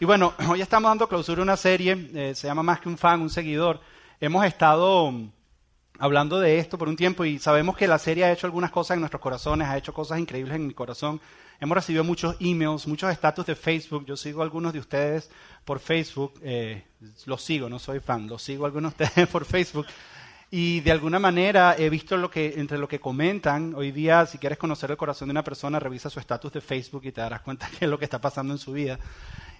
Y bueno, hoy estamos dando clausura a una serie, eh, se llama Más que un fan, un seguidor. Hemos estado mm, hablando de esto por un tiempo y sabemos que la serie ha hecho algunas cosas en nuestros corazones, ha hecho cosas increíbles en mi corazón. Hemos recibido muchos emails, muchos estatus de Facebook. Yo sigo a algunos de ustedes por Facebook. Eh, los sigo, no soy fan, los sigo a algunos de ustedes por Facebook. Y de alguna manera he visto lo que, entre lo que comentan, hoy día si quieres conocer el corazón de una persona, revisa su estatus de Facebook y te darás cuenta es lo que está pasando en su vida.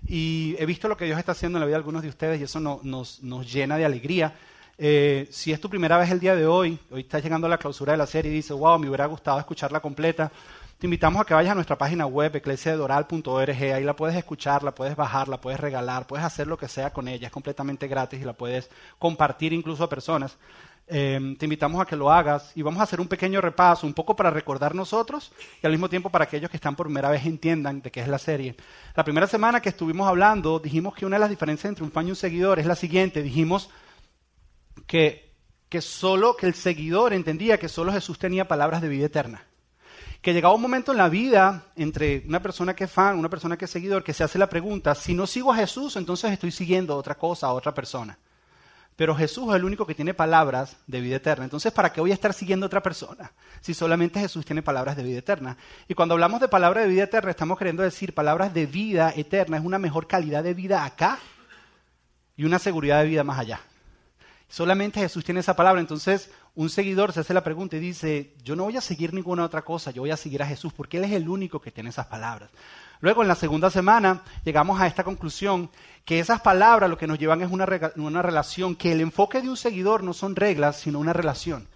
Y he visto lo que Dios está haciendo en la vida de algunos de ustedes y eso nos, llena de alegría. Eh, si es tu primera vez el día de hoy, hoy estás llegando a la clausura de la serie y dices, wow, me hubiera gustado escucharla completa, te invitamos a que vayas a nuestra página web, eclesiadoral.org, ahí la puedes escuchar, la puedes bajar, la puedes regalar, puedes hacer lo que sea con ella, es completamente gratis y la puedes compartir incluso a personas. Em, te invitamos a que lo hagas y vamos a hacer un pequeño repaso, un poco para recordar nosotros y al mismo tiempo para aquellos que están por primera vez entiendan de qué es la serie. La primera semana que estuvimos hablando, dijimos que una de las diferencias entre un fan y un seguidor es la siguiente. Dijimos que, que solo, que el seguidor entendía que solo Jesús tenía palabras de vida eterna. Que llegaba un momento en la vida entre una persona que es fan, una persona que es seguidor, que se hace la pregunta, si no sigo a Jesús, entonces estoy siguiendo otra cosa, a otra persona. Pero Jesús es el único que tiene palabras de vida eterna. Entonces, ¿para qué voy a estar siguiendo a otra persona si solamente Jesús tiene palabras de vida eterna? Y cuando hablamos de palabras de vida eterna, estamos queriendo decir palabras de vida eterna. Es una mejor calidad de vida acá y una seguridad de vida más allá. Solamente Jesús tiene esa palabra. Entonces, un seguidor se hace la pregunta y dice, yo no voy a seguir ninguna otra cosa, yo voy a seguir a Jesús, porque Él es el único que tiene esas palabras. Luego, en la segunda semana, llegamos a esta conclusión que esas palabras lo que nos llevan es una, una relación, que el enfoque de un seguidor no son reglas, sino una relación.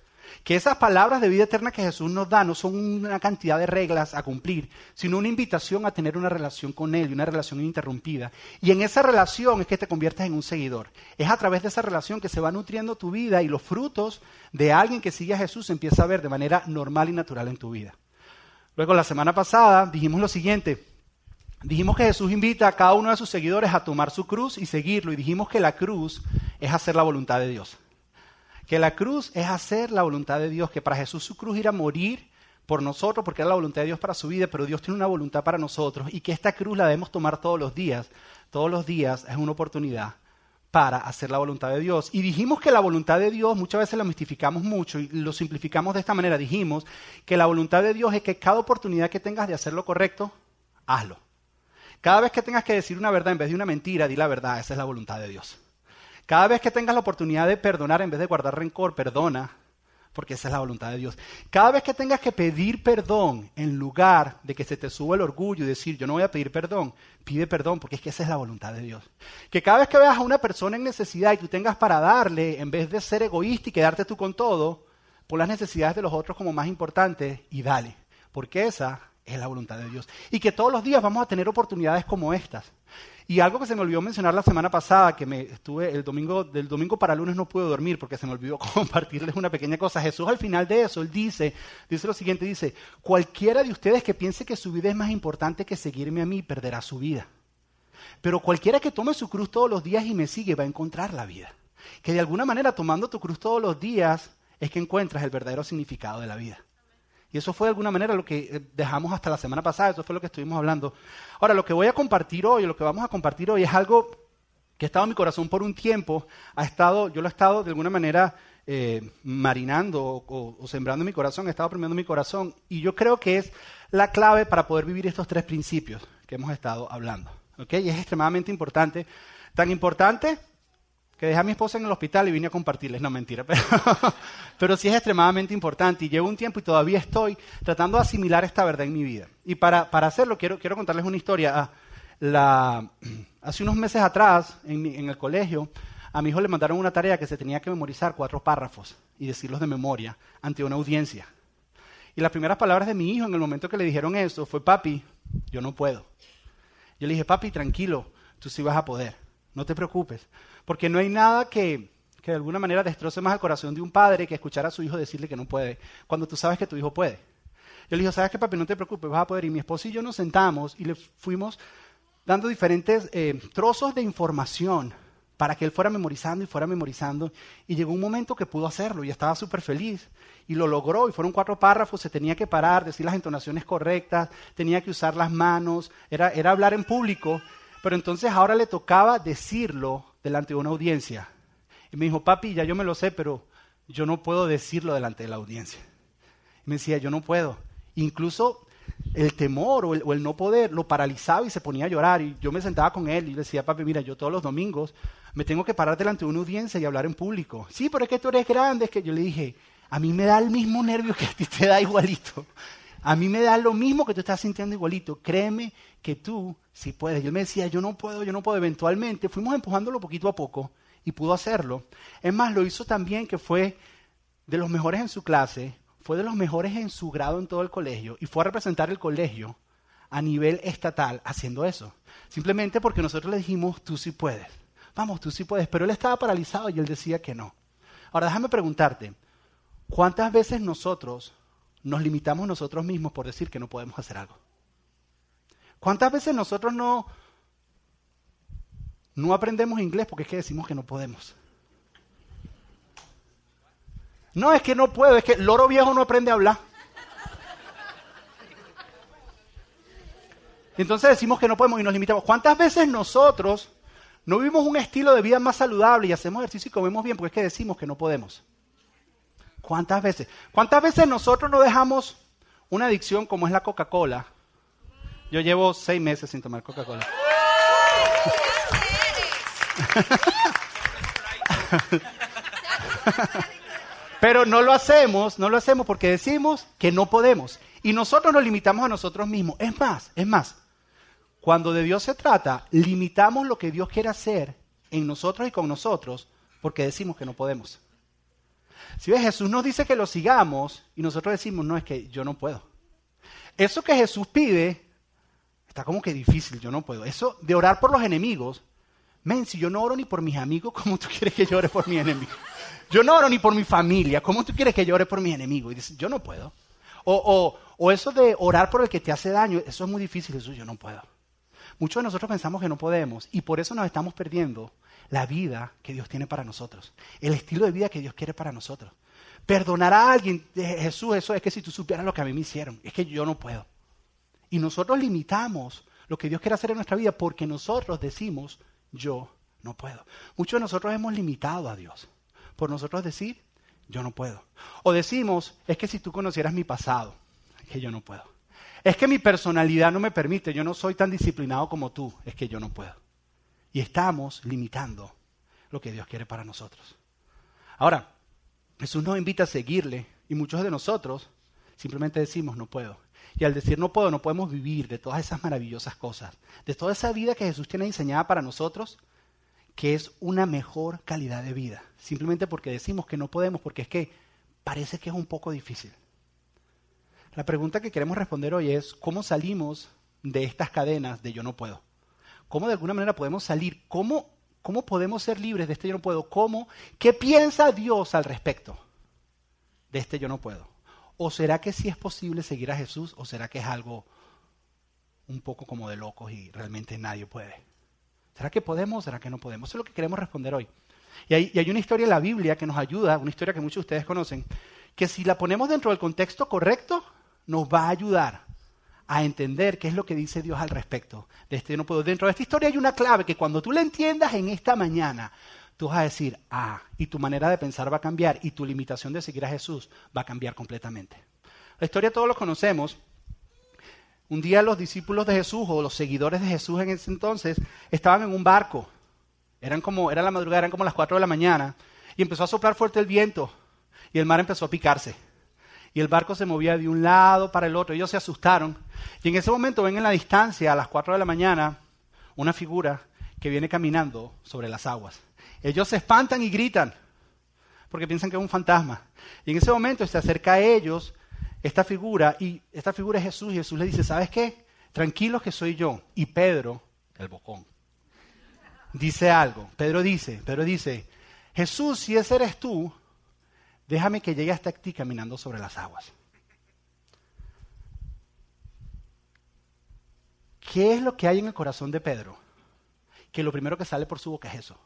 Que esas palabras de vida eterna que Jesús nos da no son una cantidad de reglas a cumplir, sino una invitación a tener una relación con Él y una relación ininterrumpida. Y en esa relación es que te conviertes en un seguidor. Es a través de esa relación que se va nutriendo tu vida y los frutos de alguien que sigue a Jesús se empieza a ver de manera normal y natural en tu vida. Luego, la semana pasada dijimos lo siguiente. Dijimos que Jesús invita a cada uno de sus seguidores a tomar su cruz y seguirlo. Y dijimos que la cruz es hacer la voluntad de Dios. Que la cruz es hacer la voluntad de Dios. Que para Jesús su cruz era morir por nosotros porque era la voluntad de Dios para su vida. Pero Dios tiene una voluntad para nosotros. Y que esta cruz la debemos tomar todos los días. Todos los días es una oportunidad para hacer la voluntad de Dios. Y dijimos que la voluntad de Dios muchas veces la mistificamos mucho y lo simplificamos de esta manera. Dijimos que la voluntad de Dios es que cada oportunidad que tengas de hacer lo correcto, hazlo. Cada vez que tengas que decir una verdad en vez de una mentira, di la verdad, esa es la voluntad de Dios. Cada vez que tengas la oportunidad de perdonar en vez de guardar rencor, perdona, porque esa es la voluntad de Dios. Cada vez que tengas que pedir perdón en lugar de que se te suba el orgullo y decir yo no voy a pedir perdón, pide perdón, porque es que esa es la voluntad de Dios. Que cada vez que veas a una persona en necesidad y tú tengas para darle, en vez de ser egoísta y quedarte tú con todo, pon las necesidades de los otros como más importantes y dale, porque esa es la voluntad de Dios. Y que todos los días vamos a tener oportunidades como estas. Y algo que se me olvidó mencionar la semana pasada, que me estuve el domingo, del domingo para lunes no pude dormir porque se me olvidó compartirles una pequeña cosa. Jesús al final de eso, él dice, dice lo siguiente, dice, cualquiera de ustedes que piense que su vida es más importante que seguirme a mí, perderá su vida. Pero cualquiera que tome su cruz todos los días y me sigue va a encontrar la vida. Que de alguna manera tomando tu cruz todos los días es que encuentras el verdadero significado de la vida. Y eso fue de alguna manera lo que eh, dejamos hasta la semana pasada, eso fue lo que estuvimos hablando. Ahora, lo que voy a compartir hoy, lo que vamos a compartir hoy es algo que ha estado en mi corazón por un tiempo, ha estado, yo lo he estado de alguna manera eh, marinando o, sembrando en mi corazón, he estado premiando mi corazón, y yo creo que es la clave para poder vivir estos tres principios que hemos estado hablando. Y es extremadamente importante, tan importante que dejé a mi esposa en el hospital y vine a compartirles. No, mentira, pero, pero sí es extremadamente importante y llevo un tiempo y todavía estoy tratando de asimilar esta verdad en mi vida. Y para, para hacerlo quiero, quiero contarles una historia. Ah, hace unos meses atrás, en, en el colegio, a mi hijo le mandaron una tarea que se tenía que memorizar cuatro párrafos y decirlos de memoria ante una audiencia. Y las primeras palabras de mi hijo en el momento que le dijeron eso fue, papi, yo no puedo. Yo le dije, papi, tranquilo, tú sí vas a poder, no te preocupes. Porque no hay nada que, que de alguna manera destroce más el corazón de un padre que escuchar a su hijo decirle que no puede, cuando tú sabes que tu hijo puede. Yo le dije, ¿sabes qué, papi? No te preocupes, vas a poder. Y mi esposo y yo nos sentamos y le fuimos dando diferentes eh, trozos de información para que él fuera memorizando y fuera memorizando. Y llegó un momento que pudo hacerlo y estaba súper feliz. Y lo logró y fueron cuatro párrafos, se tenía que parar, decir las entonaciones correctas, tenía que usar las manos, era, era hablar en público Pero entonces ahora le tocaba decirlo delante de una audiencia. Y me dijo, papi, ya yo me lo sé, pero yo no puedo decirlo delante de la audiencia. Y me decía, yo no puedo. Incluso el temor o el, no poder lo paralizaba y se ponía a llorar. Y yo me sentaba con él y le decía, papi, mira, yo todos los domingos me tengo que parar delante de una audiencia y hablar en público. Sí, pero es que tú eres grande. Es que yo le dije, a mí me da el mismo nervio que a ti te da igualito. A mí me da lo mismo que tú estás sintiendo igualito. Créeme que tú sí puedes. Y él me decía, yo no puedo, yo no puedo. Eventualmente fuimos empujándolo poquito a poco y pudo hacerlo. Es más, lo hizo también que fue de los mejores en su clase, fue de los mejores en su grado en todo el colegio y fue a representar el colegio a nivel estatal haciendo eso. Simplemente porque nosotros le dijimos, tú sí puedes. Vamos, tú sí puedes. Pero él estaba paralizado y él decía que no. Ahora déjame preguntarte, ¿cuántas veces nosotros nos limitamos nosotros mismos por decir que no podemos hacer algo. ¿Cuántas veces nosotros no, no aprendemos inglés porque es que decimos que no podemos? No, es que no puedo, es que el loro viejo no aprende a hablar. Entonces decimos que no podemos y nos limitamos. ¿Cuántas veces nosotros no vivimos un estilo de vida más saludable y hacemos ejercicio y comemos bien porque es que decimos que no podemos? ¿Cuántas veces? ¿Cuántas veces nosotros no dejamos una adicción como es la Coca-Cola? Yo llevo seis meses sin tomar Coca-Cola. Pero no lo hacemos, no lo hacemos porque decimos que no podemos. Y nosotros nos limitamos a nosotros mismos. Es más, es más. Cuando de Dios se trata, limitamos lo que Dios quiere hacer en nosotros y con nosotros porque decimos que no podemos. Si ves, Jesús nos dice que lo sigamos y nosotros decimos, no, es que yo no puedo. Eso que Jesús pide está como que difícil, yo no puedo. Eso de orar por los enemigos, men, si yo no oro ni por mis amigos, ¿cómo tú quieres que llore por mi enemigo? Yo no oro ni por mi familia, ¿cómo tú quieres que llore por mi enemigo? Y dices, yo no puedo. O, o, o eso de orar por el que te hace daño, eso es muy difícil, eso yo no puedo. Muchos de nosotros pensamos que no podemos y por eso nos estamos perdiendo la vida que Dios tiene para nosotros, el estilo de vida que Dios quiere para nosotros. Perdonar a alguien, Jesús, eso es que si tú supieras lo que a mí me hicieron, es que yo no puedo. Y nosotros limitamos lo que Dios quiere hacer en nuestra vida porque nosotros decimos, yo no puedo. Muchos de nosotros hemos limitado a Dios por nosotros decir, yo no puedo. O decimos, es que si tú conocieras mi pasado, es que yo no puedo. Es que mi personalidad no me permite, yo no soy tan disciplinado como tú, es que yo no puedo. Y estamos limitando lo que Dios quiere para nosotros. Ahora, Jesús nos invita a seguirle y muchos de nosotros simplemente decimos no puedo. Y al decir no puedo, no podemos vivir de todas esas maravillosas cosas, de toda esa vida que Jesús tiene diseñada para nosotros, que es una mejor calidad de vida. Simplemente porque decimos que no podemos, porque es que parece que es un poco difícil. La pregunta que queremos responder hoy es, ¿cómo salimos de estas cadenas de yo no puedo? ¿Cómo de alguna manera podemos salir? ¿Cómo, ¿Cómo podemos ser libres de este yo no puedo? ¿Cómo? ¿Qué piensa Dios al respecto de este yo no puedo? ¿O será que sí es posible seguir a Jesús o será que es algo un poco como de locos y realmente nadie puede? ¿Será que podemos o será que no podemos? Eso es lo que queremos responder hoy. Y hay, y hay, una historia en la Biblia que nos ayuda, una historia que muchos de ustedes conocen, que si la ponemos dentro del contexto correcto, nos va a ayudar a entender qué es lo que dice Dios al respecto de este no puedo. Dentro de esta historia hay una clave que cuando tú la entiendas en esta mañana, tú vas a decir, ah, y tu manera de pensar va a cambiar y tu limitación de seguir a Jesús va a cambiar completamente. La historia todos lo conocemos. Un día los discípulos de Jesús o los seguidores de Jesús en ese entonces estaban en un barco. Eran como, era la madrugada, eran como las 4 de la mañana. Y empezó a soplar fuerte el viento y el mar empezó a picarse y el barco se movía de un lado para el otro. Ellos se asustaron. Y en ese momento ven en la distancia, a las 4 de la mañana, una figura que viene caminando sobre las aguas. Ellos se espantan y gritan porque piensan que es un fantasma. Y en ese momento se acerca a ellos esta figura y esta figura es Jesús y Jesús le dice, ¿sabes qué? Tranquilos que soy yo. Y Pedro, el bocón, dice algo. Pedro dice, Pedro dice, Jesús, si ese eres tú, déjame que llegue hasta ti caminando sobre las aguas. ¿Qué es lo que hay en el corazón de Pedro? Que lo primero que sale por su boca es eso.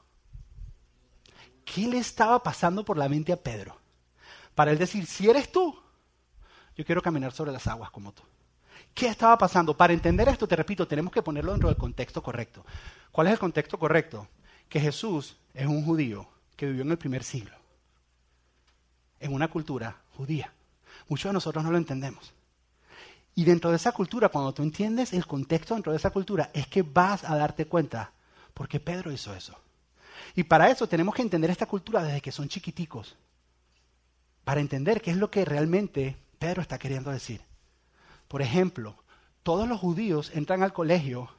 ¿Qué le estaba pasando por la mente a Pedro? Para él decir, si eres tú, yo quiero caminar sobre las aguas como tú. ¿Qué estaba pasando? Para entender esto, te repito, tenemos que ponerlo dentro del contexto correcto. ¿Cuál es el contexto correcto? Que Jesús es un judío que vivió en el primer siglo, en una cultura judía. Muchos de nosotros no lo entendemos. Y dentro de esa cultura, cuando tú entiendes el contexto dentro de esa cultura, es que vas a darte cuenta por qué Pedro hizo eso. Y para eso tenemos que entender esta cultura desde que son chiquiticos, para entender qué es lo que realmente Pedro está queriendo decir. Por ejemplo, todos los judíos entran al colegio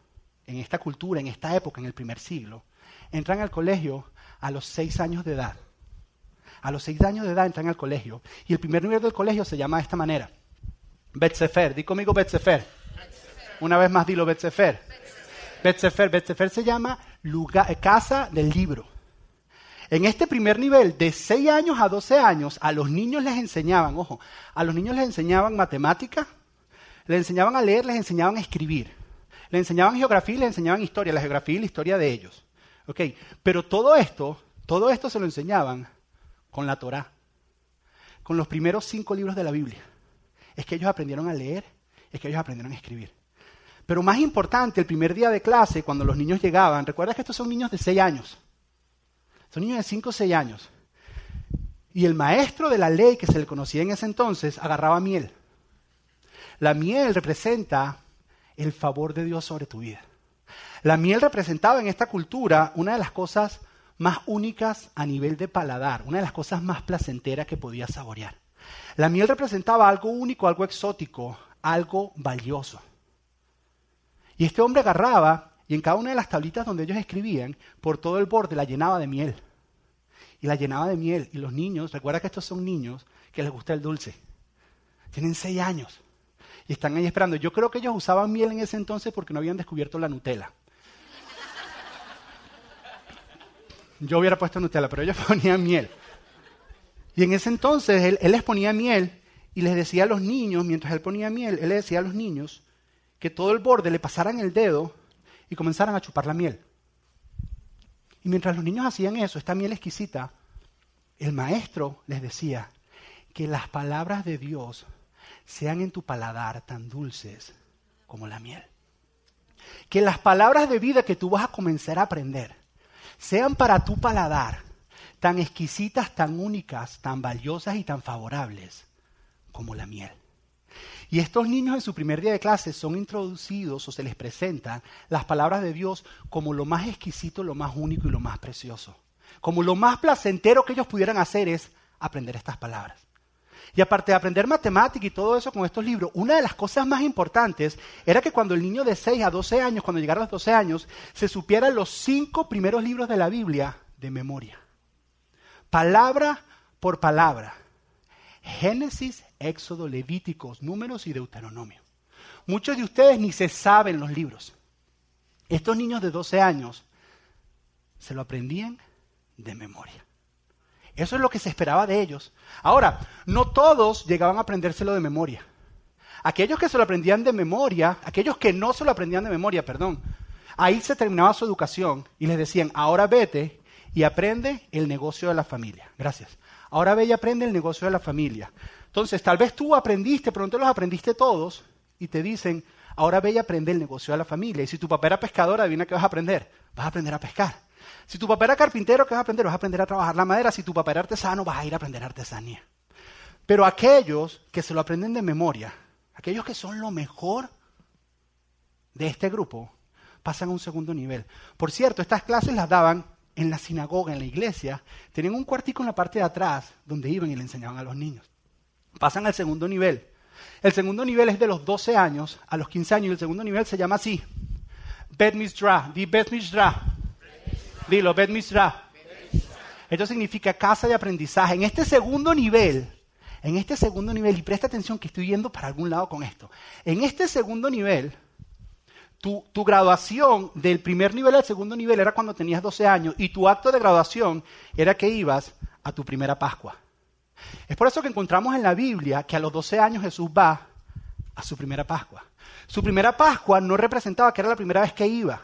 en esta cultura, en esta época, en el primer siglo, entran al colegio a los seis años de edad. A los seis años de edad entran al colegio. Y el primer nivel del colegio se llama de esta manera. Betsefer. Di conmigo Betsefer. Una vez más dilo Betsefer. Betsefer. Betsefer se llama lugar, casa del libro. En este primer nivel, de 6 años a 12 años, a los niños les enseñaban, ojo, a los niños les enseñaban matemática, les enseñaban a leer, les enseñaban a escribir, les enseñaban geografía y les enseñaban historia, la geografía y la historia de ellos. ¿Ok? Pero todo esto, todo esto se lo enseñaban con la Torá, con los primeros cinco libros de la Biblia. Es que ellos aprendieron a leer, es que ellos aprendieron a escribir. Pero más importante, el primer día de clase, cuando los niños llegaban, recuerda que estos son niños de 6 años. Son niños de 5 o 6 años. Y el maestro de la ley que se le conocía en ese entonces agarraba miel. La miel representa el favor de Dios sobre tu vida. La miel representaba en esta cultura una de las cosas más únicas a nivel de paladar, una de las cosas más placenteras que podías saborear. La miel representaba algo único, algo exótico, algo valioso. Y este hombre agarraba y en cada una de las tablitas donde ellos escribían, por todo el borde la llenaba de miel. Y la llenaba de miel. Y los niños, recuerda que estos son niños que les gusta el dulce. Tienen seis años. Y están ahí esperando. Yo creo que ellos usaban miel en ese entonces porque no habían descubierto la Nutella. Yo hubiera puesto Nutella, pero ellos ponían miel. Y en ese entonces él, les ponía miel y les decía a los niños, mientras él ponía miel, él les decía a los niños, que todo el borde le pasaran el dedo y comenzaran a chupar la miel. Y mientras los niños hacían eso, esta miel exquisita, el maestro les decía que las palabras de Dios sean en tu paladar tan dulces como la miel. Que las palabras de vida que tú vas a comenzar a aprender sean para tu paladar tan exquisitas, tan únicas, tan valiosas y tan favorables como la miel. Y estos niños en su primer día de clase son introducidos o se les presentan las palabras de Dios como lo más exquisito, lo más único y lo más precioso. Como lo más placentero que ellos pudieran hacer es aprender estas palabras. Y aparte de aprender matemática y todo eso con estos libros, una de las cosas más importantes era que cuando el niño de 6 a 12 años, cuando llegara a los 12 años, se supieran los cinco primeros libros de la Biblia de memoria. Palabra por palabra. Génesis, Éxodo, Levíticos, Números y Deuteronomio. Muchos de ustedes ni se saben los libros. Estos niños de 12 años se lo aprendían de memoria. Eso es lo que se esperaba de ellos. Ahora, no todos llegaban a aprendérselo de memoria. Aquellos que se lo aprendían de memoria, aquellos que no se lo aprendían de memoria, perdón, ahí se terminaba su educación y les decían, ahora vete y aprende el negocio de la familia. Gracias. Ahora ve y aprende el negocio de la familia. Entonces, tal vez tú aprendiste, pronto los aprendiste todos y te dicen, ahora ve y aprende el negocio de la familia. Y si tu papá era pescador, adivina qué vas a aprender. Vas a aprender a pescar. Si tu papá era carpintero, ¿qué vas a aprender? Vas a aprender a trabajar la madera. Si tu papá era artesano, vas a ir a aprender artesanía. Pero aquellos que se lo aprenden de memoria, aquellos que son lo mejor de este grupo, pasan a un segundo nivel. Por cierto, estas clases las daban en la sinagoga, en la iglesia, tenían un cuartico en la parte de atrás donde iban y le enseñaban a los niños. Pasan al segundo nivel. El segundo nivel es de los 12 años a los 15 años y el segundo nivel se llama así. Bet Misra. Di Bet Misra. Dilo, Bet Misra. Esto significa casa de aprendizaje. En este segundo nivel, en este segundo nivel, y presta atención que estoy yendo para algún lado con esto. En este segundo nivel, tu, graduación del primer nivel al segundo nivel era cuando tenías 12 años y tu acto de graduación era que ibas a tu primera Pascua. Es por eso que encontramos en la Biblia que a los 12 años Jesús va a su primera Pascua. Su primera Pascua no representaba que era la primera vez que iba.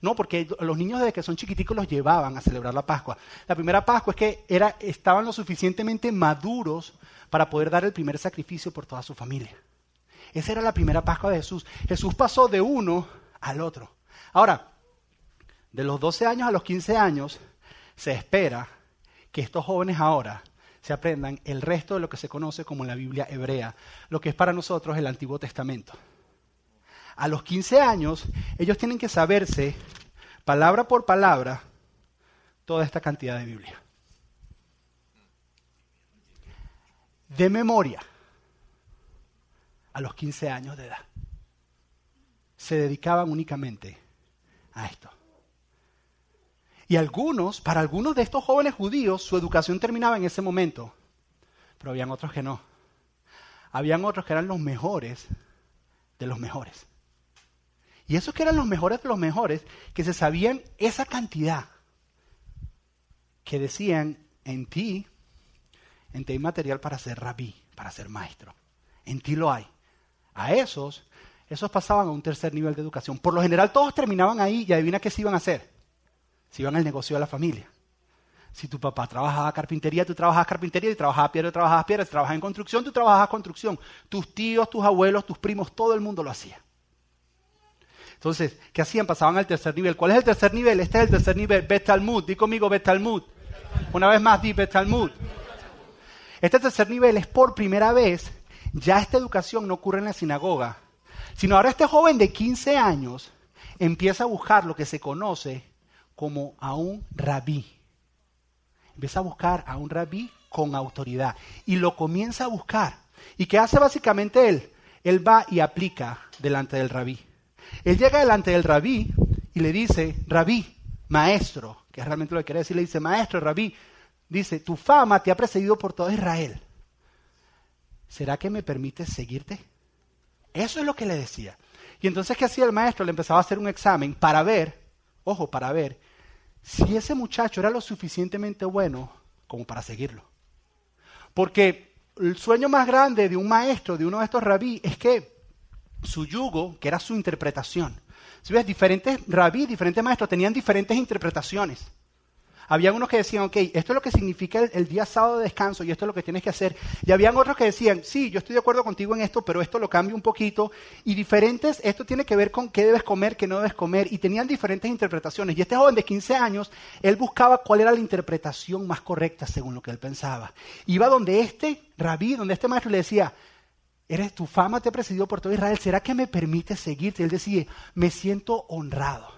No, porque los niños desde que son chiquiticos los llevaban a celebrar la Pascua. La primera Pascua es que estaban lo suficientemente maduros para poder dar el primer sacrificio por toda su familia. Esa era la primera Pascua de Jesús. Jesús pasó de uno al otro. Ahora, de los 12 años a los 15 años, se espera que estos jóvenes ahora se aprendan el resto de lo que se conoce como la Biblia hebrea, lo que es para nosotros el Antiguo Testamento. A los 15 años, ellos tienen que saberse, palabra por palabra, toda esta cantidad de Biblia. De memoria, a los 15 años de edad. Se dedicaban únicamente a esto. Y algunos, para algunos de estos jóvenes judíos, su educación terminaba en ese momento. Pero habían otros que no. Habían otros que eran los mejores de los mejores. Y esos que eran los mejores de los mejores, que se sabían esa cantidad, que decían, en ti, en ti hay material para ser rabí, para ser maestro. En ti lo hay. A esos, esos pasaban a un tercer nivel de educación. Por lo general todos terminaban ahí y adivina qué se iban a hacer si iban al negocio de la familia. Si tu papá trabajaba carpintería, tú trabajabas carpintería, y trabajabas piedra, tú trabajabas piedra, si trabajabas en construcción, tú trabajabas construcción. Tus tíos, tus abuelos, tus primos, todo el mundo lo hacía. Entonces, ¿qué hacían? Pasaban al tercer nivel. ¿Cuál es el tercer nivel? Este es el tercer nivel, Bet Talmud. Di conmigo Bet Talmud. Una vez más, di Bet Talmud. Este tercer nivel es por primera vez, ya esta educación no ocurre en la sinagoga, sino ahora este joven de 15 años empieza a buscar lo que se conoce como a un rabí. Empieza a buscar a un rabí con autoridad y lo comienza a buscar. ¿Y qué hace básicamente él? Él va y aplica delante del rabí. Él llega delante del rabí y le dice, rabí, maestro, que es realmente lo que quiere decir, le dice, maestro, rabí, dice, tu fama te ha precedido por todo Israel. ¿Será que me permites seguirte? Eso es lo que le decía. Y entonces, ¿qué hacía el maestro? Le empezaba a hacer un examen para ver ojo, para ver si ese muchacho era lo suficientemente bueno como para seguirlo. Porque el sueño más grande de un maestro, de uno de estos rabí, es que su yugo, que era su interpretación. Si ves, diferentes rabí, diferentes maestros tenían diferentes interpretaciones. Habían unos que decían, ok, esto es lo que significa el, día sábado de descanso y esto es lo que tienes que hacer. Y habían otros que decían, sí, yo estoy de acuerdo contigo en esto, pero esto lo cambio un poquito. Y diferentes, esto tiene que ver con qué debes comer, qué no debes comer. Y tenían diferentes interpretaciones. Y este joven de 15 años, él buscaba cuál era la interpretación más correcta según lo que él pensaba. Iba donde este rabí, donde este maestro le decía, eres tu fama te ha presidido por todo Israel, ¿será que me permite seguirte? Él decía, me siento honrado.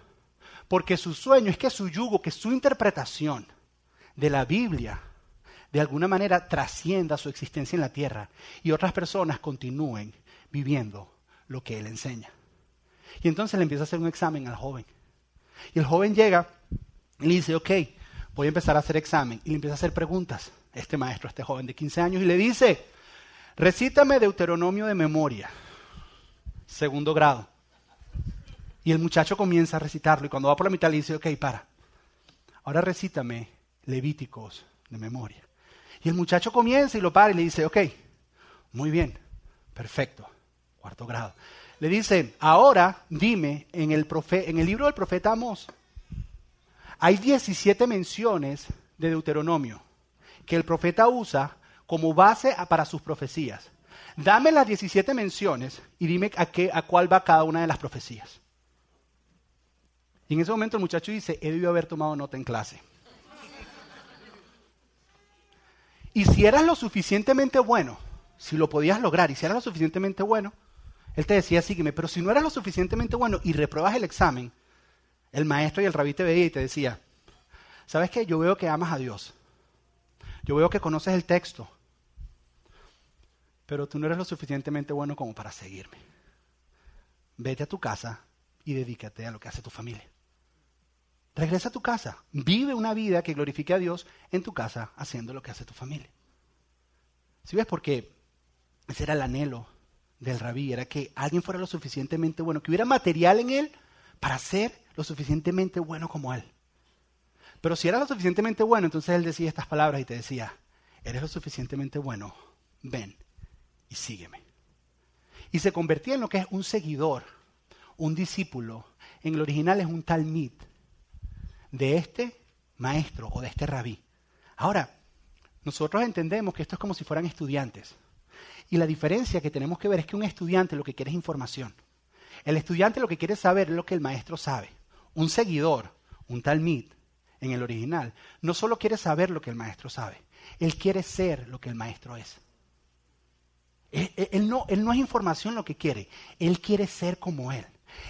Porque su sueño es que su yugo, que su interpretación de la Biblia, de alguna manera trascienda su existencia en la tierra y otras personas continúen viviendo lo que él enseña. Y entonces le empieza a hacer un examen al joven. Y el joven llega y le dice, ok, voy a empezar a hacer examen. Y le empieza a hacer preguntas, este maestro, este joven de 15 años, y le dice, recítame Deuteronomio de memoria, segundo grado. Y el muchacho comienza a recitarlo y cuando va por la mitad le dice, ok, para. Ahora recítame Levíticos de memoria. Y el muchacho comienza y lo para y le dice, ok, muy bien, perfecto, cuarto grado. Le dice, ahora dime, en el, en el libro del profeta Amós, hay 17 menciones de Deuteronomio que el profeta usa como base para sus profecías. Dame las 17 menciones y dime a, qué, a cuál va cada una de las profecías. Y en ese momento el muchacho dice, he debido haber tomado nota en clase. Y si eras lo suficientemente bueno, si lo podías lograr y si eras lo suficientemente bueno, él te decía, sígueme, pero si no eras lo suficientemente bueno y repruebas el examen, el maestro y el rabí te veía y te decía, ¿sabes qué? Yo veo que amas a Dios. Yo veo que conoces el texto. Pero tú no eres lo suficientemente bueno como para seguirme. Vete a tu casa y dedícate a lo que hace tu familia. Regresa a tu casa. Vive una vida que glorifique a Dios en tu casa haciendo lo que hace tu familia. ¿Sí ves? Porque ese era el anhelo del rabí, era que alguien fuera lo suficientemente bueno, que hubiera material en él para ser lo suficientemente bueno como él. Pero si era lo suficientemente bueno, entonces él decía estas palabras y te decía, eres lo suficientemente bueno, ven y sígueme. Y se convertía en lo que es un seguidor, un discípulo. En el original es un talmid de este maestro o de este rabí. Ahora, nosotros entendemos que esto es como si fueran estudiantes. Y la diferencia que tenemos que ver es que un estudiante lo que quiere es información. El estudiante lo que quiere saber es lo que el maestro sabe. Un seguidor, un talmid, en el original, no solo quiere saber lo que el maestro sabe, él quiere ser lo que el maestro es. Él, no, él no es información lo que quiere, él quiere ser como él.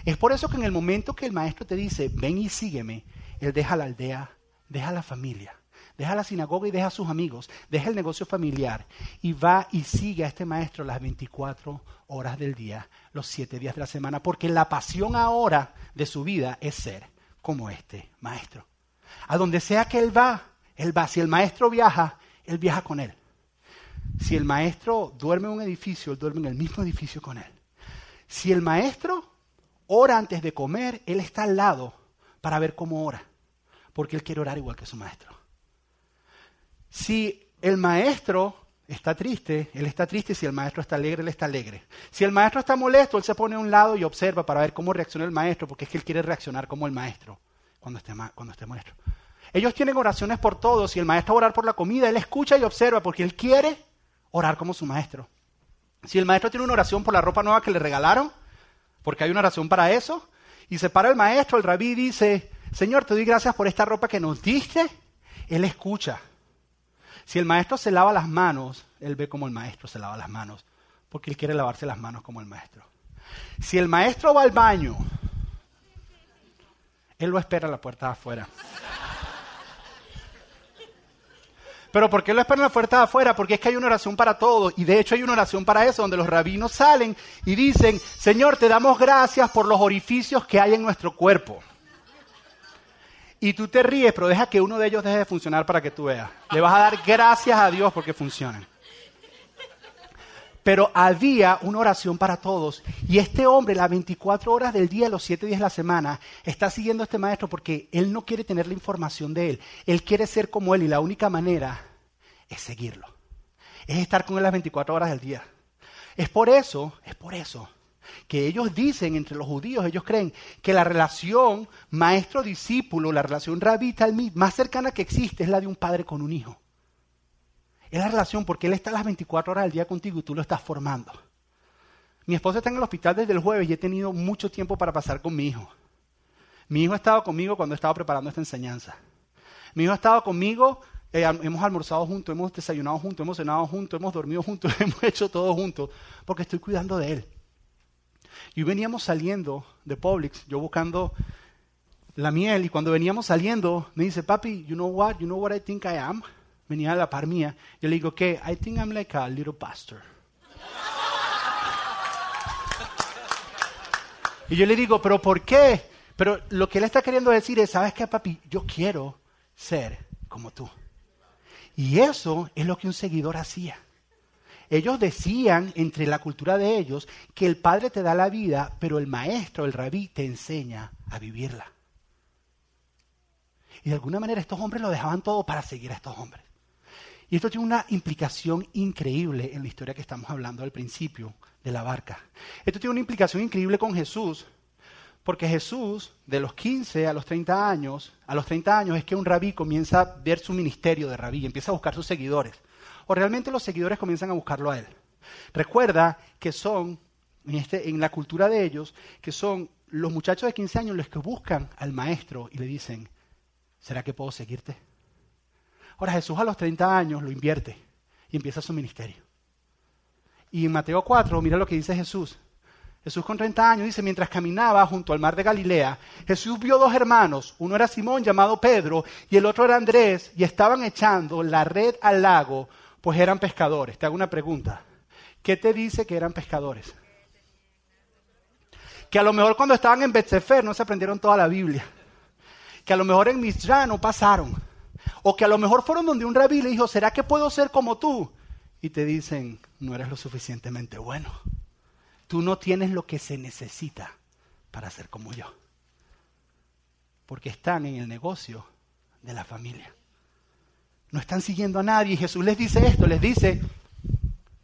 Es por eso que en el momento que el maestro te dice, ven y sígueme, él deja la aldea, deja la familia, deja la sinagoga y deja a sus amigos, deja el negocio familiar y va y sigue a este maestro las 24 horas del día, los 7 días de la semana, porque la pasión ahora de su vida es ser como este maestro. A donde sea que él va, él va. Si el maestro viaja, él viaja con él. Si el maestro duerme en un edificio, él duerme en el mismo edificio con él. Si el maestro ora antes de comer, él está al lado para ver cómo ora, porque él quiere orar igual que su maestro. Si el maestro está triste, él está triste, si el maestro está alegre, él está alegre. Si el maestro está molesto, él se pone a un lado y observa para ver cómo reacciona el maestro, porque es que él quiere reaccionar como el maestro cuando esté, maestro. Ellos tienen oraciones por todos y el maestro va a orar por la comida, él escucha y observa porque él quiere orar como su maestro. Si el maestro tiene una oración por la ropa nueva que le regalaron, porque hay una oración para eso, y se para el maestro, el rabí dice, Señor, te doy gracias por esta ropa que nos diste, él escucha. Si el maestro se lava las manos, él ve como el maestro se lava las manos, porque él quiere lavarse las manos como el maestro. Si el maestro va al baño él lo espera a la puerta afuera. Pero ¿por qué lo espera en la puerta de afuera? Porque es que hay una oración para todos. Y de hecho hay una oración para eso, donde los rabinos salen y dicen, Señor, te damos gracias por los orificios que hay en nuestro cuerpo. Y tú te ríes, pero deja que uno de ellos deje de funcionar para que tú veas. Le vas a dar gracias a Dios porque funcionan. Pero había una oración para todos. Y este hombre, las 24 horas del día, los 7 días de la semana, está siguiendo a este maestro porque él no quiere tener la información de él. Él quiere ser como él y la única manera es seguirlo. Es estar con él las 24 horas del día. Es por eso, es por eso que ellos dicen entre los judíos, ellos creen que la relación maestro-discípulo, la relación rabí-talmid más cercana que existe es la de un padre con un hijo. Es la relación porque Él está las 24 horas al día contigo y tú lo estás formando. Mi esposa está en el hospital desde el jueves y he tenido mucho tiempo para pasar con mi hijo. Mi hijo ha estado conmigo cuando he estado preparando esta enseñanza. Mi hijo ha estado conmigo, eh, hemos almorzado juntos, hemos desayunado juntos, hemos cenado juntos, hemos dormido juntos, hemos hecho todo juntos, porque estoy cuidando de él. Y veníamos saliendo de Publix, yo buscando la miel, y cuando veníamos saliendo, me dice, papi, you know what, you know what I think I am? Venía a la par mía. Yo le digo, que I think I'm like a little pastor. y yo le digo, pero ¿por qué? Pero lo que él está queriendo decir es, ¿sabes qué, papi? Yo quiero ser como tú. Y eso es lo que un seguidor hacía. Ellos decían, entre la cultura de ellos, que el Padre te da la vida, pero el maestro, el rabí, te enseña a vivirla. Y de alguna manera estos hombres lo dejaban todo para seguir a estos hombres. Y esto tiene una implicación increíble en la historia que estamos hablando al principio de la barca. Esto tiene una implicación increíble con Jesús, porque Jesús, de los 15 a los 30 años, a los 30 años es que un rabí comienza a ver su ministerio de rabí, empieza a buscar sus seguidores. O realmente los seguidores comienzan a buscarlo a él. Recuerda que son, en, este, en la cultura de ellos, que son los muchachos de 15 años los que buscan al maestro y le dicen, ¿será que puedo seguirte? Ahora Jesús a los 30 años lo invierte y empieza su ministerio. Y en Mateo 4, mira lo que dice Jesús. Jesús con 30 años dice, mientras caminaba junto al mar de Galilea, Jesús vio dos hermanos, uno era Simón llamado Pedro y el otro era Andrés, y estaban echando la red al lago, pues eran pescadores. Te hago una pregunta. ¿Qué te dice que eran pescadores? Que a lo mejor cuando estaban en Betsefer no se aprendieron toda la Biblia. Que a lo mejor en Misra no pasaron. O que a lo mejor fueron donde un rabí le dijo, ¿será que puedo ser como tú? Y te dicen, no eres lo suficientemente bueno. Tú no tienes lo que se necesita para ser como yo. Porque están en el negocio de la familia. No están siguiendo a nadie. Y Jesús les dice esto, les dice,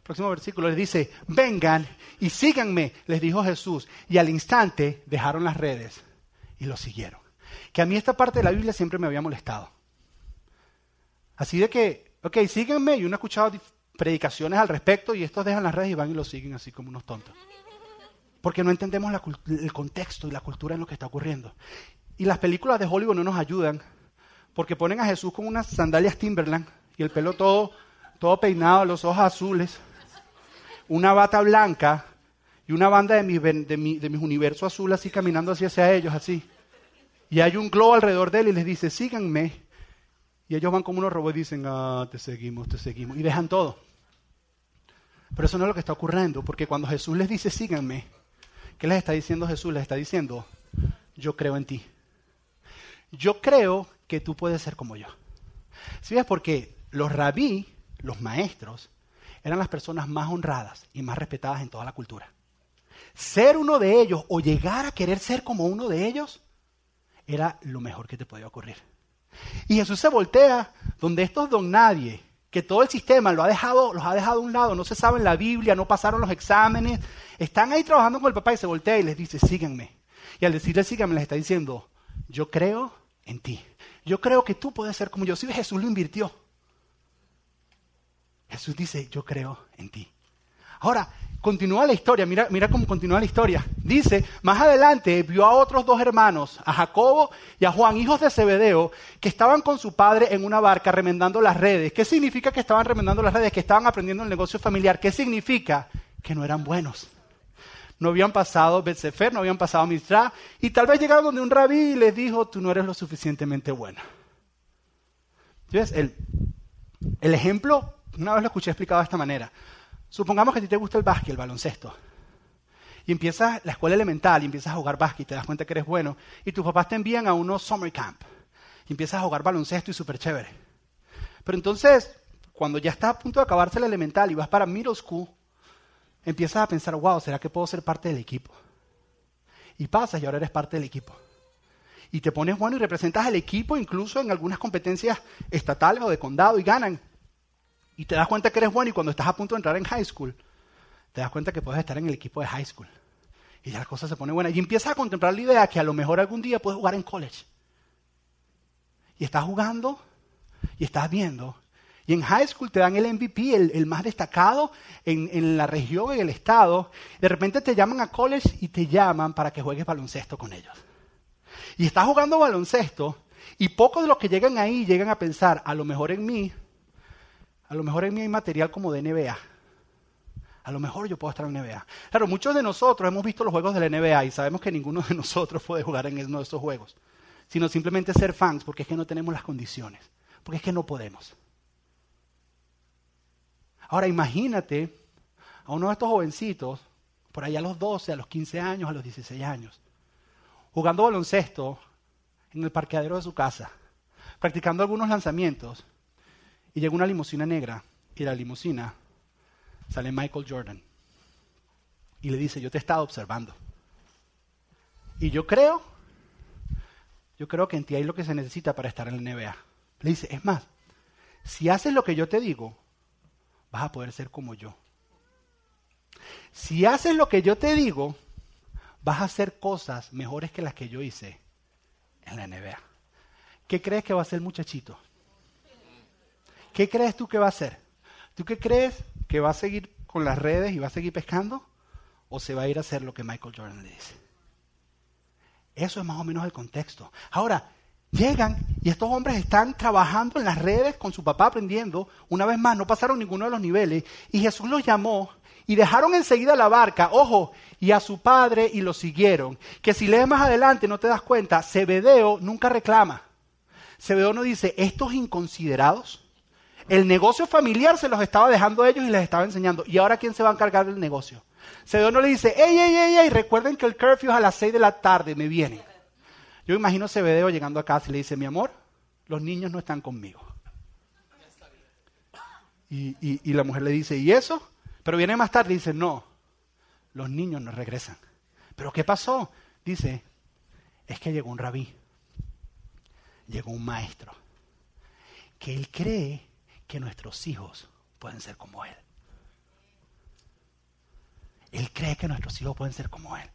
próximo versículo, les dice, vengan y síganme, les dijo Jesús. Y al instante dejaron las redes y lo siguieron. Que a mí esta parte de la Biblia siempre me había molestado. Así de que, ok, síguenme, y uno ha escuchado predicaciones al respecto y estos dejan las redes y van y lo siguen así como unos tontos. Porque no entendemos el contexto y la cultura en lo que está ocurriendo. Y las películas de Hollywood no nos ayudan porque ponen a Jesús con unas sandalias Timberland y el pelo todo, todo peinado, los ojos azules, una bata blanca y una banda de mis, de, de mis universos azules así caminando así hacia ellos, así. Y hay un globo alrededor de él y les dice, síganme. Y ellos van como unos robots y dicen, ah, te seguimos, te seguimos. Y dejan todo. Pero eso no es lo que está ocurriendo, porque cuando Jesús les dice, síganme, ¿qué les está diciendo Jesús? Les está diciendo, yo creo en ti. Yo creo que tú puedes ser como yo. ¿Sí ves? Porque los rabí, los maestros, eran las personas más honradas y más respetadas en toda la cultura. Ser uno de ellos o llegar a querer ser como uno de ellos era lo mejor que te podía ocurrir. Y Jesús se voltea donde estos don nadie, que todo el sistema lo ha dejado, los ha dejado a un lado, no se saben la Biblia, no pasaron los exámenes, están ahí trabajando con el papá y se voltea y les dice, síganme. Y al decirle síganme les está diciendo, yo creo en ti. Yo creo que tú puedes ser como yo. Si Jesús lo invirtió. Jesús dice, yo creo en ti. Ahora, continúa la historia, mira, mira cómo continúa la historia. Dice, más adelante vio a otros dos hermanos, a Jacobo y a Juan, hijos de Zebedeo, que estaban con su padre en una barca remendando las redes. ¿Qué significa que estaban remendando las redes? Que estaban aprendiendo el negocio familiar. ¿Qué significa? Que no eran buenos. No habían pasado Betsefer, no habían pasado Misra, y tal vez llegaron donde un rabí y les dijo, tú no eres lo suficientemente buena. ¿Ves? El, el ejemplo, una vez lo escuché explicado de esta manera. Supongamos que a ti te gusta el básquet, el baloncesto. Y empiezas la escuela elemental y empiezas a jugar básquet y te das cuenta que eres bueno. Y tus papás te envían a unos summer camp. Y empiezas a jugar baloncesto y súper chévere. Pero entonces, cuando ya estás a punto de acabarse el elemental y vas para middle school, empiezas a pensar, wow, ¿será que puedo ser parte del equipo? Y pasas y ahora eres parte del equipo. Y te pones bueno y representas al equipo incluso en algunas competencias estatales o de condado y ganan. Y te das cuenta que eres bueno y cuando estás a punto de entrar en high school, te das cuenta que puedes estar en el equipo de high school. Y ya la cosa se pone buena. Y empiezas a contemplar la idea que a lo mejor algún día puedes jugar en college. Y estás jugando y estás viendo. Y en high school te dan el MVP, el, más destacado en, en, la región, en el estado. De repente te llaman a college y te llaman para que juegues baloncesto con ellos. Y estás jugando baloncesto y pocos de los que llegan ahí llegan a pensar, a lo mejor en mí a lo mejor en mí hay material como de NBA. A lo mejor yo puedo estar en NBA. Claro, muchos de nosotros hemos visto los juegos de la NBA y sabemos que ninguno de nosotros puede jugar en uno de esos juegos, sino simplemente ser fans porque es que no tenemos las condiciones, porque es que no podemos. Ahora imagínate a uno de estos jovencitos, por allá a los 12, a los 15 años, a los 16 años, jugando baloncesto en el parqueadero de su casa, practicando algunos lanzamientos y llega una limusina negra y la limusina sale Michael Jordan y le dice, yo te he estado observando. Y yo creo, yo creo que en ti hay lo que se necesita para estar en la NBA. Le dice, es más, si haces lo que yo te digo, vas a poder ser como yo. Si haces lo que yo te digo, vas a hacer cosas mejores que las que yo hice en la NBA. ¿Qué crees que va a hacer el muchachito? ¿Qué crees tú que va a hacer? ¿Tú qué crees que va a seguir con las redes y va a seguir pescando? ¿O se va a ir a hacer lo que Michael Jordan le dice? Eso es más o menos el contexto. Ahora, llegan y estos hombres están trabajando en las redes con su papá aprendiendo. Una vez más, no pasaron ninguno de los niveles. Y Jesús los llamó y dejaron enseguida la barca, ojo, y a su padre y lo siguieron. Que si lees más adelante no te das cuenta, Zebedeo nunca reclama. Zebedeo no dice, estos inconsiderados el negocio familiar se los estaba dejando a ellos y les estaba enseñando. ¿Y ahora quién se va a encargar del negocio? Cedeo no le dice, ey, ey, ey, ey, recuerden que el curfew es a las 6 de la tarde, me vienen. Yo imagino Cebedeo llegando a casa y le dice, mi amor, los niños no están conmigo. Y, y, la mujer le dice, ¿y eso? Pero viene más tarde y dice, no, los niños no regresan. ¿Pero qué pasó? Dice, es que llegó un rabí, llegó un maestro, que él cree que nuestros hijos pueden ser como Él. Él cree que nuestros hijos pueden ser como Él.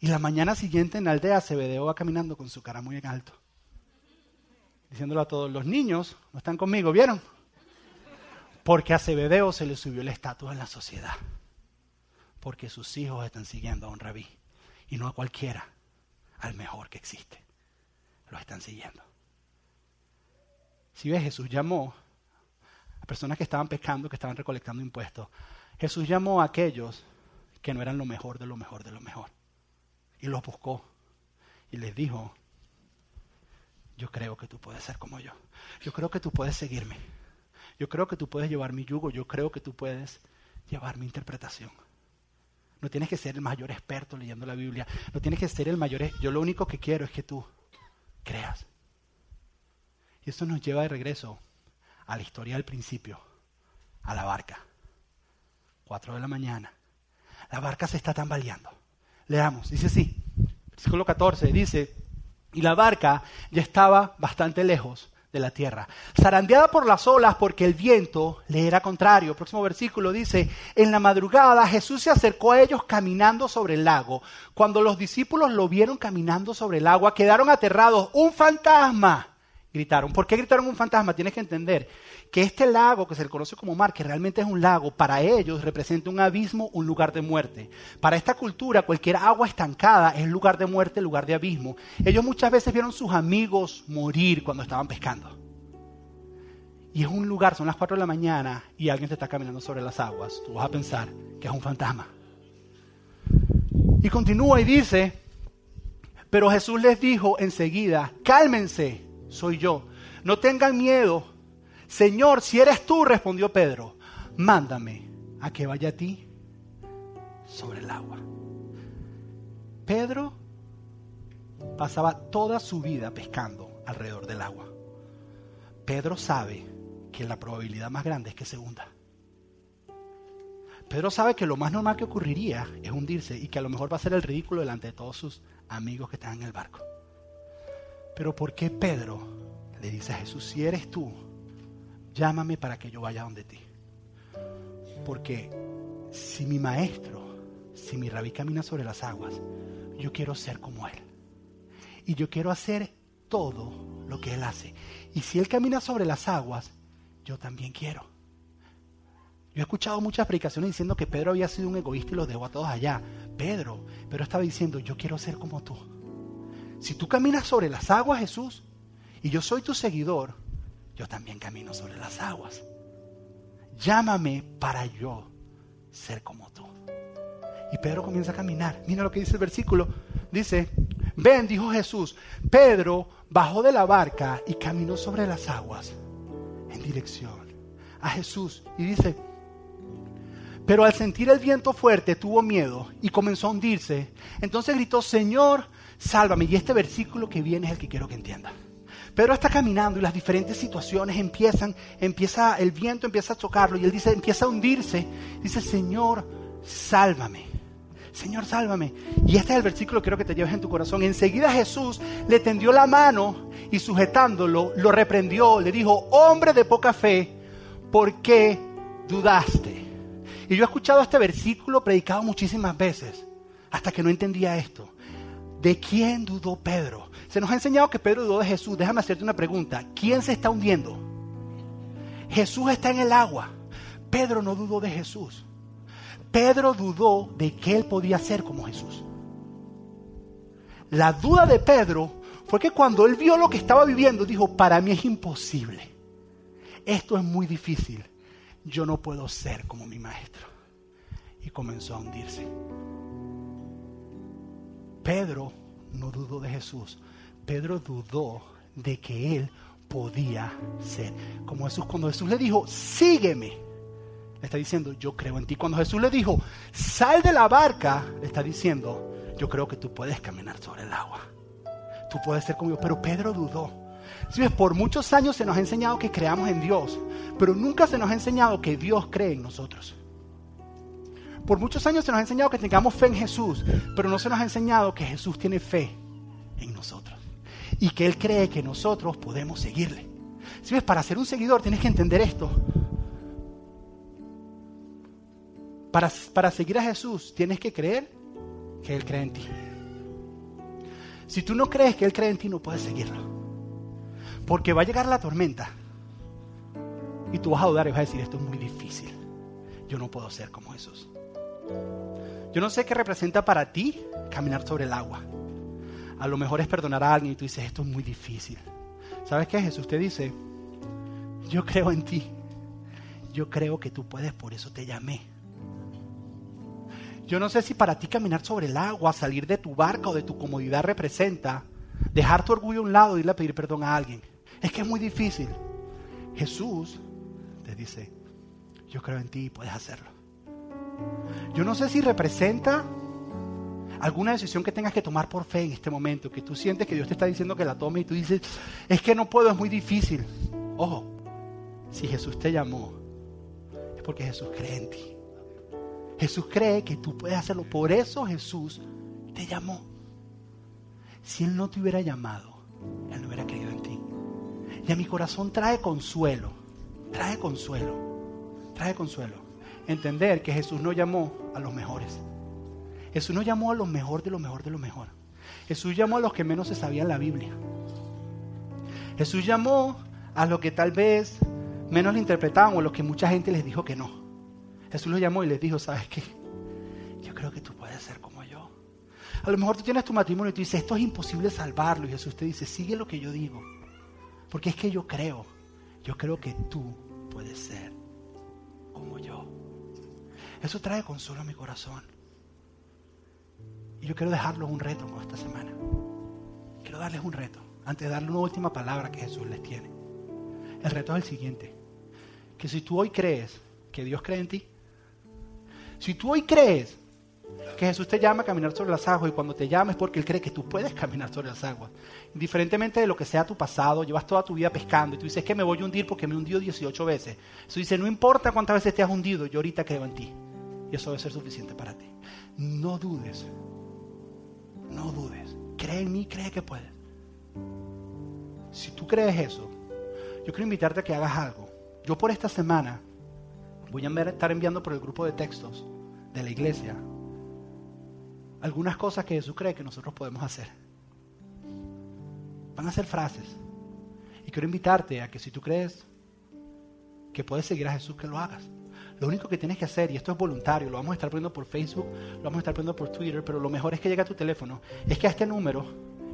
Y la mañana siguiente en la aldea Cebedeo va caminando con su cara muy en alto. Diciéndolo a todos, los niños no están conmigo, ¿vieron? Porque a Zebedeo se le subió el estatus en la sociedad. Porque sus hijos están siguiendo a un rabí. Y no a cualquiera, al mejor que existe. Lo están siguiendo. Si ves, Jesús llamó personas que estaban pescando, que estaban recolectando impuestos. Jesús llamó a aquellos que no eran lo mejor de lo mejor de lo mejor. Y los buscó. Y les dijo, yo creo que tú puedes ser como yo. Yo creo que tú puedes seguirme. Yo creo que tú puedes llevar mi yugo. Yo creo que tú puedes llevar mi interpretación. No tienes que ser el mayor experto leyendo la Biblia. No tienes que ser el mayor... Yo lo único que quiero es que tú creas. Y eso nos lleva de regreso a la historia del principio, a la barca. Cuatro de la mañana. La barca se está tambaleando. Leamos, dice así, versículo 14, dice, y la barca ya estaba bastante lejos de la tierra, zarandeada por las olas porque el viento le era contrario. Próximo versículo dice, en la madrugada Jesús se acercó a ellos caminando sobre el lago. Cuando los discípulos lo vieron caminando sobre el agua, quedaron aterrados. Un fantasma, gritaron. ¿Por qué gritaron un fantasma? Tienes que entender que este lago, que se le conoce como mar, que realmente es un lago, para ellos representa un abismo, un lugar de muerte. Para esta cultura, cualquier agua estancada es lugar de muerte, lugar de abismo. Ellos muchas veces vieron sus amigos morir cuando estaban pescando. Y es un lugar, son las 4 de la mañana y alguien te está caminando sobre las aguas. Tú vas a pensar que es un fantasma. Y continúa y dice, pero Jesús les dijo enseguida, cálmense, soy yo. No tengan miedo, Señor, si eres tú, respondió Pedro, mándame a que vaya a ti sobre el agua. Pedro pasaba toda su vida pescando alrededor del agua. Pedro sabe que la probabilidad más grande es que se hunda. Pedro sabe que lo más normal que ocurriría es hundirse y que a lo mejor va a ser el ridículo delante de todos sus amigos que están en el barco. Pero ¿por qué Pedro le dice a Jesús, si eres tú, llámame para que yo vaya donde ti. Porque si mi maestro, si mi rabí camina sobre las aguas, yo quiero ser como él. Y yo quiero hacer todo lo que él hace. Y si él camina sobre las aguas, yo también quiero. Yo he escuchado muchas predicaciones diciendo que Pedro había sido un egoísta y los dejó a todos allá. Pedro, pero estaba diciendo, yo quiero ser como tú. Si tú caminas sobre las aguas, Jesús, y yo soy tu seguidor, yo también camino sobre las aguas. Llámame para yo ser como tú. Y Pedro comienza a caminar. Mira lo que dice el versículo. Dice, ven, dijo Jesús. Pedro bajó de la barca y caminó sobre las aguas en dirección a Jesús. Y dice, pero al sentir el viento fuerte tuvo miedo y comenzó a hundirse. Entonces gritó, Señor, sálvame. Y este versículo que viene es el que quiero que entienda. Pedro está caminando y las diferentes situaciones empiezan, empieza el viento empieza a chocarlo y él dice, empieza a hundirse. Dice, Señor, sálvame. Señor, sálvame. Y este es el versículo que quiero que te lleves en tu corazón. Enseguida Jesús le tendió la mano y sujetándolo, lo reprendió. Le dijo, hombre de poca fe, ¿por qué dudaste? Y yo he escuchado este versículo predicado muchísimas veces, hasta que no entendía esto. ¿De quién dudó Pedro? Se nos ha enseñado que Pedro dudó de Jesús. Déjame hacerte una pregunta. ¿Quién se está hundiendo? Jesús está en el agua. Pedro no dudó de Jesús. Pedro dudó de que él podía ser como Jesús. La duda de Pedro fue que cuando él vio lo que estaba viviendo, dijo, para mí es imposible. Esto es muy difícil. Yo no puedo ser como mi maestro. Y comenzó a hundirse. Pedro no dudó de Jesús, Pedro dudó de que él podía ser como Jesús. Cuando Jesús le dijo, sígueme, le está diciendo, yo creo en ti. Cuando Jesús le dijo, sal de la barca, le está diciendo, yo creo que tú puedes caminar sobre el agua. Tú puedes ser como yo. Pero Pedro dudó. ¿Sí Por muchos años se nos ha enseñado que creamos en Dios, pero nunca se nos ha enseñado que Dios cree en nosotros. Por muchos años se nos ha enseñado que tengamos fe en Jesús, pero no se nos ha enseñado que Jesús tiene fe en nosotros y que Él cree que nosotros podemos seguirle. Si ves, para ser un seguidor tienes que entender esto. Para, para seguir a Jesús tienes que creer que Él cree en ti. Si tú no crees que Él cree en ti, no puedes seguirlo. Porque va a llegar la tormenta. Y tú vas a dudar y vas a decir, esto es muy difícil. Yo no puedo ser como Jesús. Yo no sé qué representa para ti caminar sobre el agua. A lo mejor es perdonar a alguien y tú dices, esto es muy difícil. ¿Sabes qué? Jesús te dice, yo creo en ti. Yo creo que tú puedes, por eso te llamé. Yo no sé si para ti caminar sobre el agua, salir de tu barca o de tu comodidad representa dejar tu orgullo a un lado y irle a pedir perdón a alguien. Es que es muy difícil. Jesús te dice, yo creo en ti y puedes hacerlo. Yo no sé si representa alguna decisión que tengas que tomar por fe en este momento, que tú sientes que Dios te está diciendo que la tome y tú dices, es que no puedo, es muy difícil. Ojo, si Jesús te llamó, es porque Jesús cree en ti. Jesús cree que tú puedes hacerlo. Por eso Jesús te llamó. Si Él no te hubiera llamado, Él no hubiera creído en ti. Y a mi corazón trae consuelo, trae consuelo, trae consuelo. Entender que Jesús no llamó a los mejores. Jesús no llamó a los mejor de lo mejor de lo mejor. Jesús llamó a los que menos se sabían la Biblia. Jesús llamó a los que tal vez menos le interpretaban o a los que mucha gente les dijo que no. Jesús los llamó y les dijo, ¿sabes qué? Yo creo que tú puedes ser como yo. A lo mejor tú tienes tu matrimonio y tú dices, esto es imposible salvarlo. Y Jesús te dice, sigue lo que yo digo. Porque es que yo creo, yo creo que tú puedes ser como yo. Eso trae consuelo a mi corazón. Y yo quiero dejarles un reto con esta semana. Quiero darles un reto, antes de darle una última palabra que Jesús les tiene. El reto es el siguiente. Que si tú hoy crees que Dios cree en ti, si tú hoy crees que Jesús te llama a caminar sobre las aguas y cuando te llama es porque Él cree que tú puedes caminar sobre las aguas. Indiferentemente de lo que sea tu pasado, llevas toda tu vida pescando y tú dices que me voy a hundir porque me hundió 18 veces. Eso dice, no importa cuántas veces te has hundido, yo ahorita creo en ti. Y eso debe ser suficiente para ti. No dudes. No dudes. Cree en mí, cree que puedes. Si tú crees eso, yo quiero invitarte a que hagas algo. Yo por esta semana voy a estar enviando por el grupo de textos de la iglesia algunas cosas que Jesús cree que nosotros podemos hacer. Van a ser frases. Y quiero invitarte a que si tú crees que puedes seguir a Jesús, que lo hagas. Lo único que tienes que hacer, y esto es voluntario, lo vamos a estar poniendo por Facebook, lo vamos a estar poniendo por Twitter, pero lo mejor es que llegue a tu teléfono, es que a este número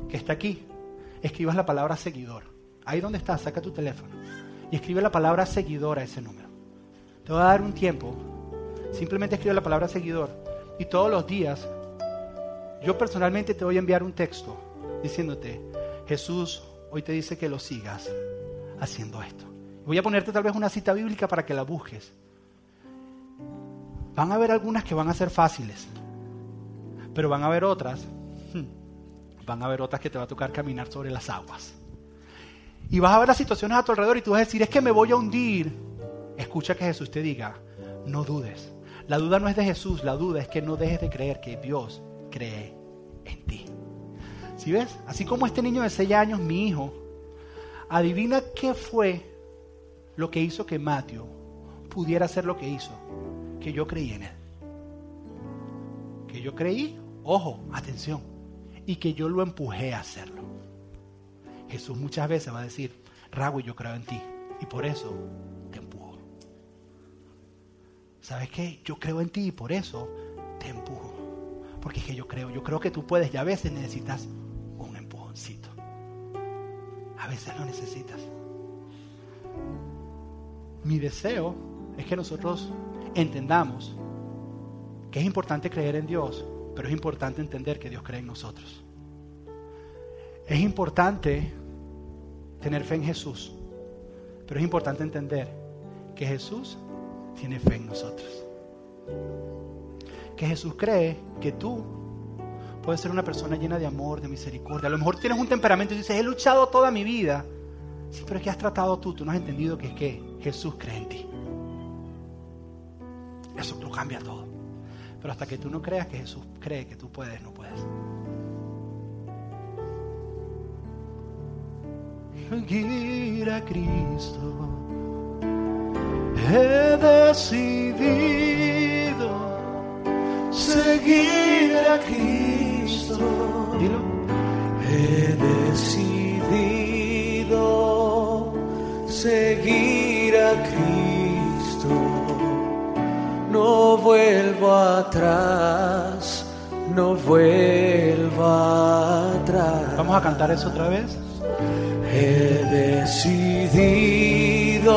que está aquí, escribas la palabra seguidor. Ahí donde está, saca tu teléfono y escribe la palabra seguidor a ese número. Te voy a dar un tiempo, simplemente escribe la palabra seguidor y todos los días yo personalmente te voy a enviar un texto diciéndote, Jesús hoy te dice que lo sigas haciendo esto. Voy a ponerte tal vez una cita bíblica para que la busques. Van a haber algunas que van a ser fáciles, pero van a haber otras, hmm, van a haber otras que te va a tocar caminar sobre las aguas. Y vas a ver las situaciones a tu alrededor y tú vas a decir, es que me voy a hundir. Escucha que Jesús te diga, no dudes. La duda no es de Jesús, la duda es que no dejes de creer que Dios cree en ti. Si ves? Así como este niño de 6 años, mi hijo, adivina qué fue lo que hizo que Mateo pudiera hacer lo que hizo. Que yo creí en él. Que yo creí, ojo, atención, y que yo lo empujé a hacerlo. Jesús muchas veces va a decir, Rago, yo creo en ti, y por eso te empujo. ¿Sabes qué? Yo creo en ti y por eso te empujo. Porque es que yo creo, yo creo que tú puedes y a veces necesitas un empujoncito. A veces lo necesitas. Mi deseo es que nosotros entendamos que es importante creer en Dios, pero es importante entender que Dios cree en nosotros. Es importante tener fe en Jesús, pero es importante entender que Jesús tiene fe en nosotros que Jesús cree que tú puedes ser una persona llena de amor, de misericordia. A lo mejor tienes un temperamento y dices, he luchado toda mi vida. Sí, pero es que has tratado tú, tú no has entendido que es que Jesús cree en ti. Eso lo cambia todo. Pero hasta que tú no creas que Jesús cree que tú puedes, no puedes. Seguir a Cristo. He decidido seguir a Cristo. Dilo. He decidido seguir a Cristo, no vuelvo atrás, no vuelvo atrás. Vamos a cantar eso otra vez. He decidido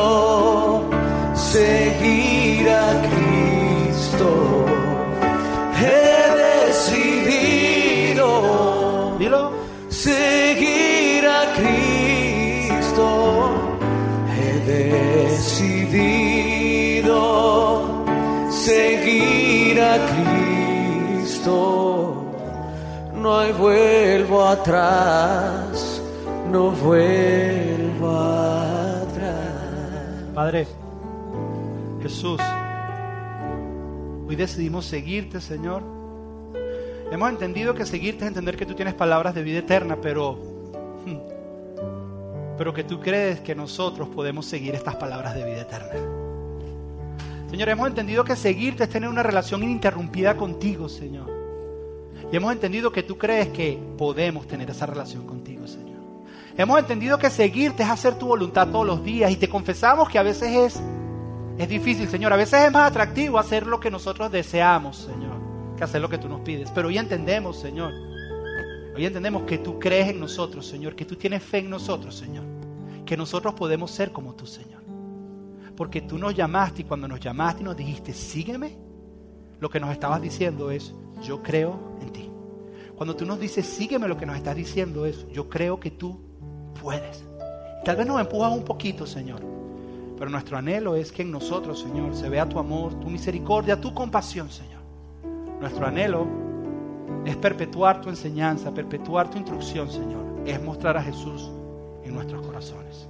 seguir a Cristo. No hay vuelvo atrás, no vuelvo atrás. Padre, Jesús, hoy decidimos seguirte, Señor. Hemos entendido que seguirte es entender que tú tienes palabras de vida eterna, pero, hmm, pero que tú crees que nosotros podemos seguir estas palabras de vida eterna. Señor, hemos entendido que seguirte es tener una relación ininterrumpida contigo, Señor. Y hemos entendido que tú crees que podemos tener esa relación contigo, Señor. Hemos entendido que seguirte es hacer tu voluntad todos los días y te confesamos que a veces es, es difícil, Señor. A veces es más atractivo hacer lo que nosotros deseamos, Señor, que hacer lo que tú nos pides. Pero hoy entendemos, Señor. Hoy entendemos que tú crees en nosotros, Señor, que tú tienes fe en nosotros, Señor. Que nosotros podemos ser como tú, Señor. Porque tú nos llamaste y cuando nos llamaste y nos dijiste, sígueme, lo que nos estabas diciendo es, yo creo en ti. Cuando tú nos dices, sígueme, lo que nos estás diciendo es, yo creo que tú puedes. Tal vez nos empujas un poquito, Señor. Pero nuestro anhelo es que en nosotros, Señor, se vea tu amor, tu misericordia, tu compasión, Señor. Nuestro anhelo es perpetuar tu enseñanza, perpetuar tu instrucción, Señor. Es mostrar a Jesús en nuestros corazones.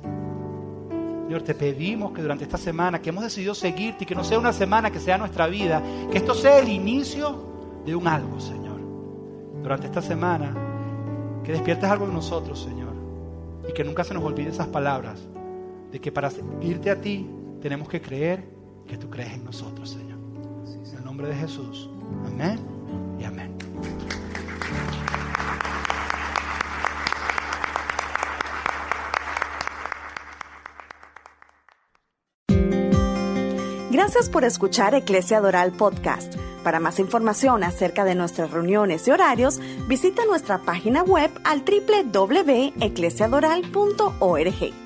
Señor, te pedimos que durante esta semana que hemos decidido seguirte y que no sea una semana que sea nuestra vida, que esto sea el inicio de un algo, Señor. Durante esta semana, que despiertes algo en nosotros, Señor, y que nunca se nos olvide esas palabras de que para seguirte a ti tenemos que creer que tú crees en nosotros, Señor. En el nombre de Jesús. Amén y amén. Gracias por escuchar Eclesia Doral Podcast. Para más información acerca de nuestras reuniones y horarios, visita nuestra página web al www.eclesiadoral.org.